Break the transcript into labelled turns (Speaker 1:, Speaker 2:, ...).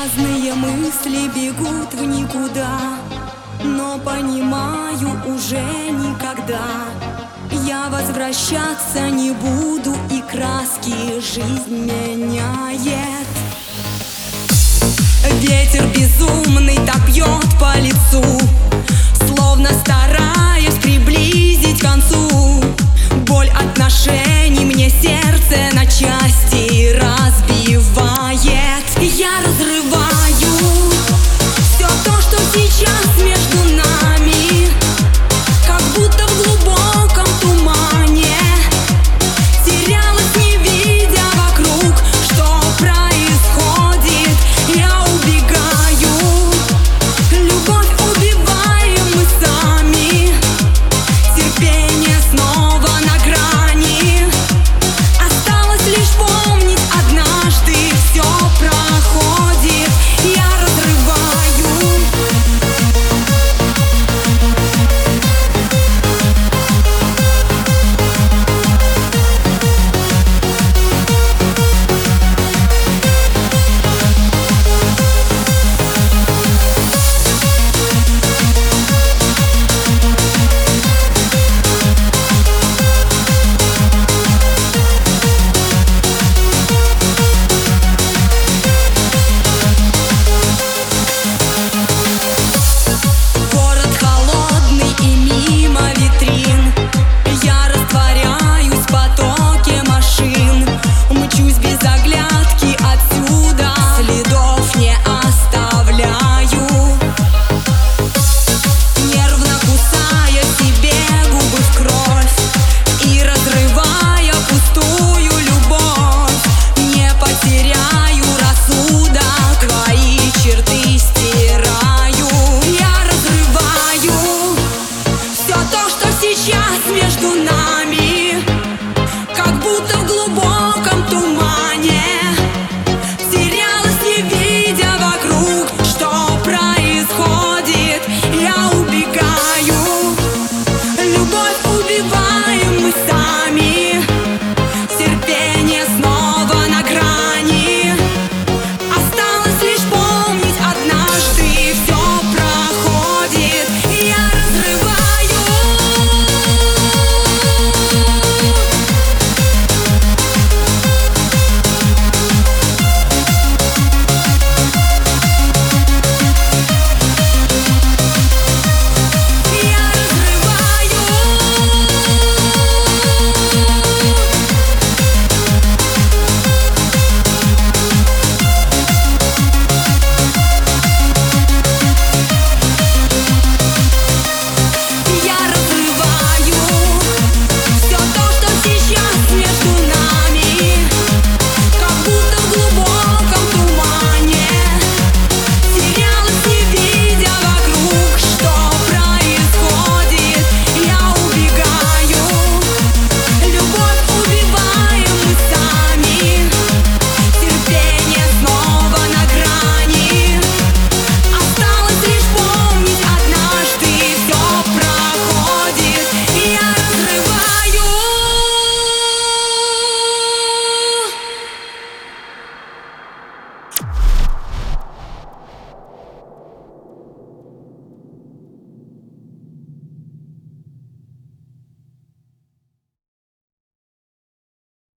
Speaker 1: Разные мысли бегут в никуда Но понимаю уже никогда. Я возвращаться не буду И краски жизнь меняет. Ветер безумный топьет по лицу